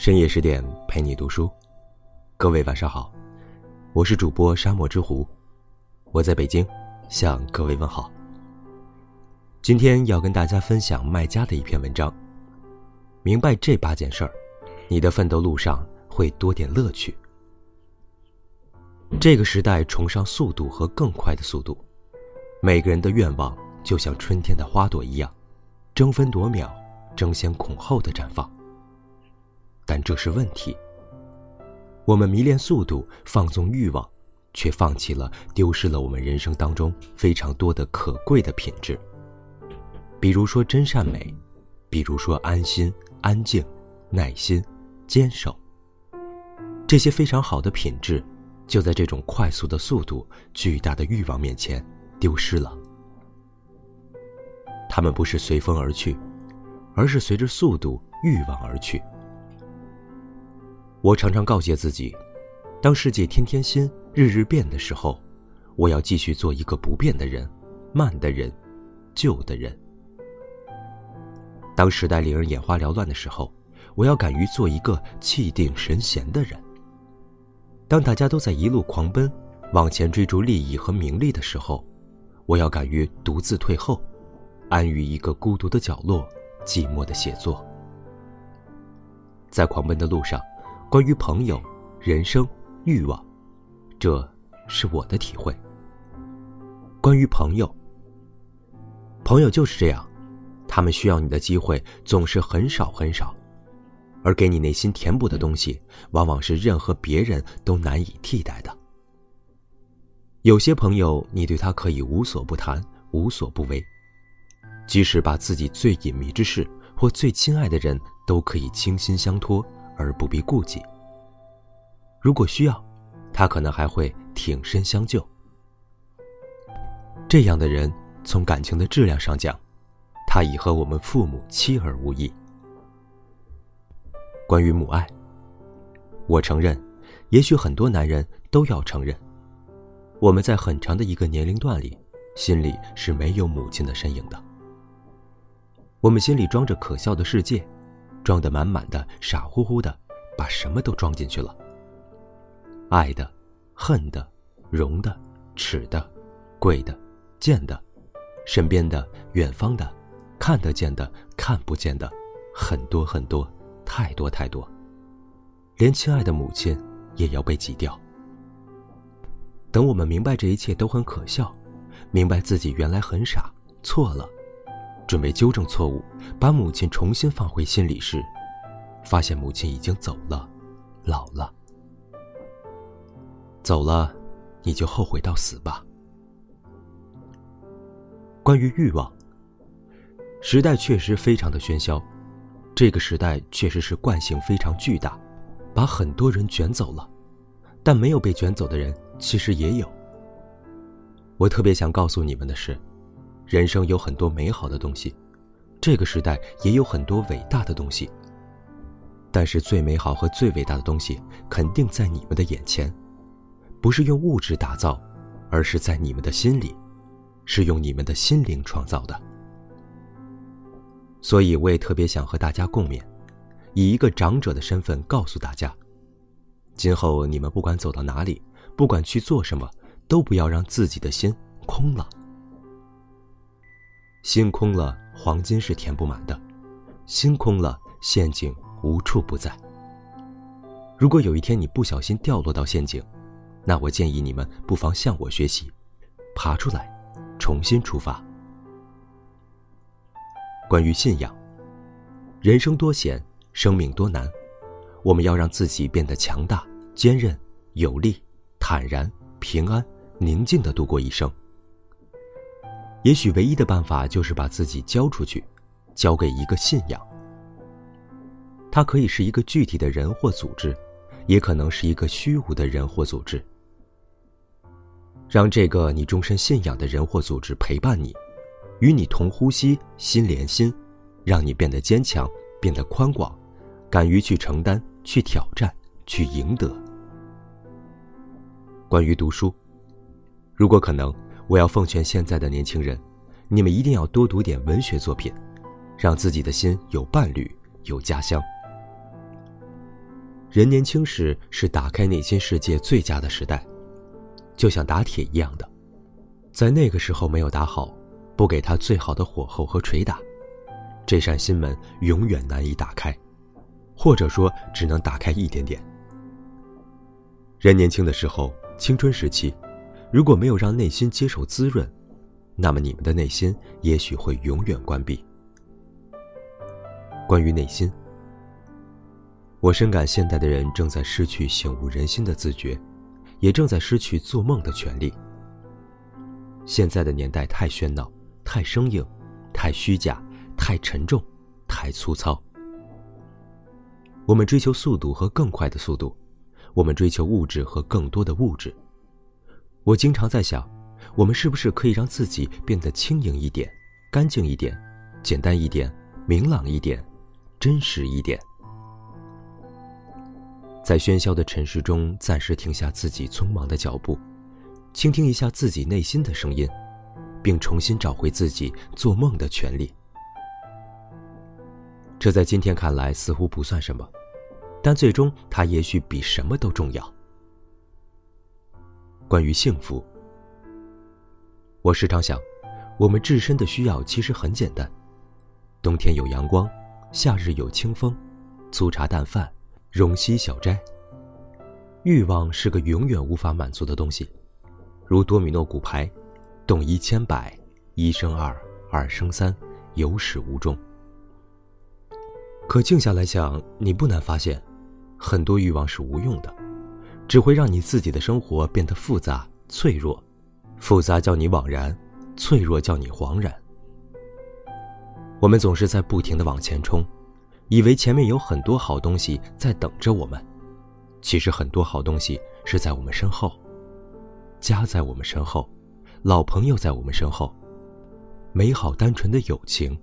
深夜十点陪你读书，各位晚上好，我是主播沙漠之狐，我在北京向各位问好。今天要跟大家分享卖家的一篇文章，明白这八件事儿，你的奋斗路上会多点乐趣。这个时代崇尚速度和更快的速度，每个人的愿望就像春天的花朵一样，争分夺秒、争先恐后的绽放。但这是问题。我们迷恋速度，放纵欲望，却放弃了、丢失了我们人生当中非常多的可贵的品质。比如说真善美，比如说安心、安静、耐心、坚守。这些非常好的品质，就在这种快速的速度、巨大的欲望面前丢失了。他们不是随风而去，而是随着速度、欲望而去。我常常告诫自己，当世界天天新、日日变的时候，我要继续做一个不变的人、慢的人、旧的人。当时代令人眼花缭乱的时候，我要敢于做一个气定神闲的人。当大家都在一路狂奔，往前追逐利益和名利的时候，我要敢于独自退后，安于一个孤独的角落，寂寞的写作。在狂奔的路上。关于朋友、人生、欲望，这是我的体会。关于朋友，朋友就是这样，他们需要你的机会总是很少很少，而给你内心填补的东西，往往是任何别人都难以替代的。有些朋友，你对他可以无所不谈、无所不为，即使把自己最隐秘之事或最亲爱的人都可以倾心相托。而不必顾忌。如果需要，他可能还会挺身相救。这样的人，从感情的质量上讲，他已和我们父母妻儿无异。关于母爱，我承认，也许很多男人都要承认，我们在很长的一个年龄段里，心里是没有母亲的身影的。我们心里装着可笑的世界。装得满满的，傻乎乎的，把什么都装进去了。爱的、恨的、荣的、耻的、贵的、贱的、身边的、远方的、看得见的、看不见的，很多很多，太多太多，连亲爱的母亲也要被挤掉。等我们明白这一切都很可笑，明白自己原来很傻，错了。准备纠正错误，把母亲重新放回心里时，发现母亲已经走了，老了。走了，你就后悔到死吧。关于欲望，时代确实非常的喧嚣，这个时代确实是惯性非常巨大，把很多人卷走了，但没有被卷走的人其实也有。我特别想告诉你们的是。人生有很多美好的东西，这个时代也有很多伟大的东西。但是最美好和最伟大的东西肯定在你们的眼前，不是用物质打造，而是在你们的心里，是用你们的心灵创造的。所以我也特别想和大家共勉，以一个长者的身份告诉大家：今后你们不管走到哪里，不管去做什么，都不要让自己的心空了。心空了，黄金是填不满的；心空了，陷阱无处不在。如果有一天你不小心掉落到陷阱，那我建议你们不妨向我学习，爬出来，重新出发。关于信仰，人生多险，生命多难，我们要让自己变得强大、坚韧、有力、坦然、平安、宁静的度过一生。也许唯一的办法就是把自己交出去，交给一个信仰。它可以是一个具体的人或组织，也可能是一个虚无的人或组织。让这个你终身信仰的人或组织陪伴你，与你同呼吸，心连心，让你变得坚强，变得宽广，敢于去承担，去挑战，去赢得。关于读书，如果可能。我要奉劝现在的年轻人，你们一定要多读点文学作品，让自己的心有伴侣，有家乡。人年轻时是打开内心世界最佳的时代，就像打铁一样的，在那个时候没有打好，不给他最好的火候和捶打，这扇心门永远难以打开，或者说只能打开一点点。人年轻的时候，青春时期，如果没有让内心接受滋润，那么你们的内心也许会永远关闭。关于内心。我深感现代的人正在失去醒悟人心的自觉，也正在失去做梦的权利。现在的年代太喧闹，太生硬，太虚假，太沉重，太粗糙。我们追求速度和更快的速度，我们追求物质和更多的物质。我经常在想，我们是不是可以让自己变得轻盈一点，干净一点，简单一点，明朗一点，真实一点。在喧嚣的尘世中，暂时停下自己匆忙的脚步，倾听一下自己内心的声音，并重新找回自己做梦的权利。这在今天看来似乎不算什么，但最终它也许比什么都重要。关于幸福，我时常想，我们自身的需要其实很简单：冬天有阳光，夏日有清风，粗茶淡饭。容膝小斋。欲望是个永远无法满足的东西，如多米诺骨牌，动一千百，一生二，二生三，有始无终。可静下来想，你不难发现，很多欲望是无用的，只会让你自己的生活变得复杂、脆弱。复杂叫你惘然，脆弱叫你惶然。我们总是在不停的往前冲。以为前面有很多好东西在等着我们，其实很多好东西是在我们身后。家在我们身后，老朋友在我们身后，美好单纯的友情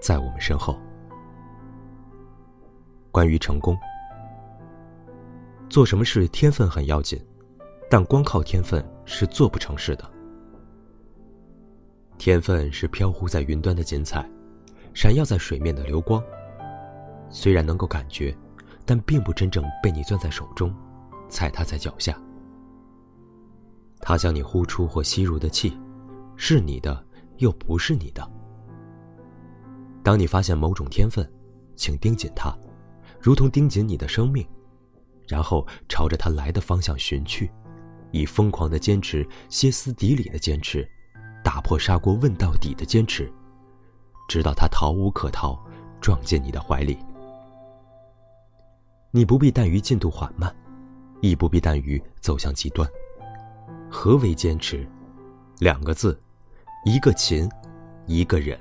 在我们身后。关于成功，做什么事天分很要紧，但光靠天分是做不成事的。天分是飘忽在云端的锦彩，闪耀在水面的流光。虽然能够感觉，但并不真正被你攥在手中，踩踏在脚下。它像你呼出或吸入的气，是你的又不是你的。当你发现某种天分，请盯紧它，如同盯紧你的生命，然后朝着他来的方向寻去，以疯狂的坚持、歇斯底里的坚持、打破砂锅问到底的坚持，直到他逃无可逃，撞进你的怀里。你不必惮于进度缓慢，亦不必惮于走向极端。何为坚持？两个字，一个勤，一个忍。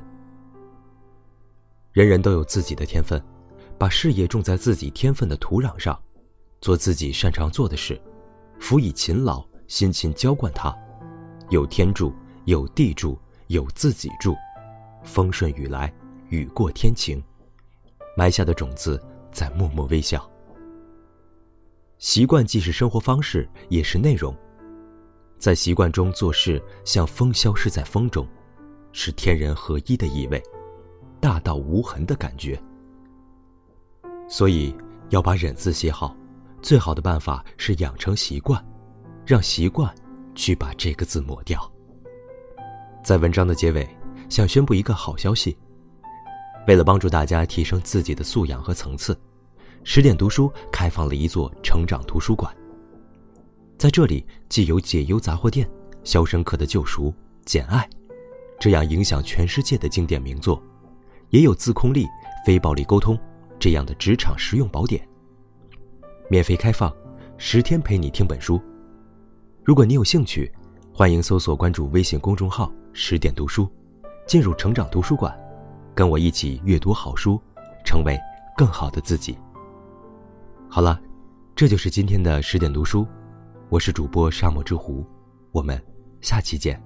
人人都有自己的天分，把事业种在自己天分的土壤上，做自己擅长做的事，辅以勤劳，辛勤浇灌它。有天助，有地助，有自己助，风顺雨来，雨过天晴。埋下的种子在默默微笑。习惯既是生活方式，也是内容。在习惯中做事，像风消失在风中，是天人合一的意味，大道无痕的感觉。所以要把忍字写好，最好的办法是养成习惯，让习惯去把这个字抹掉。在文章的结尾，想宣布一个好消息：为了帮助大家提升自己的素养和层次。十点读书开放了一座成长图书馆，在这里既有解忧杂货店、《肖申克的救赎》、《简爱》这样影响全世界的经典名作，也有自控力、非暴力沟通这样的职场实用宝典。免费开放，十天陪你听本书。如果你有兴趣，欢迎搜索关注微信公众号“十点读书”，进入成长图书馆，跟我一起阅读好书，成为更好的自己。好了，这就是今天的十点读书，我是主播沙漠之狐，我们下期见。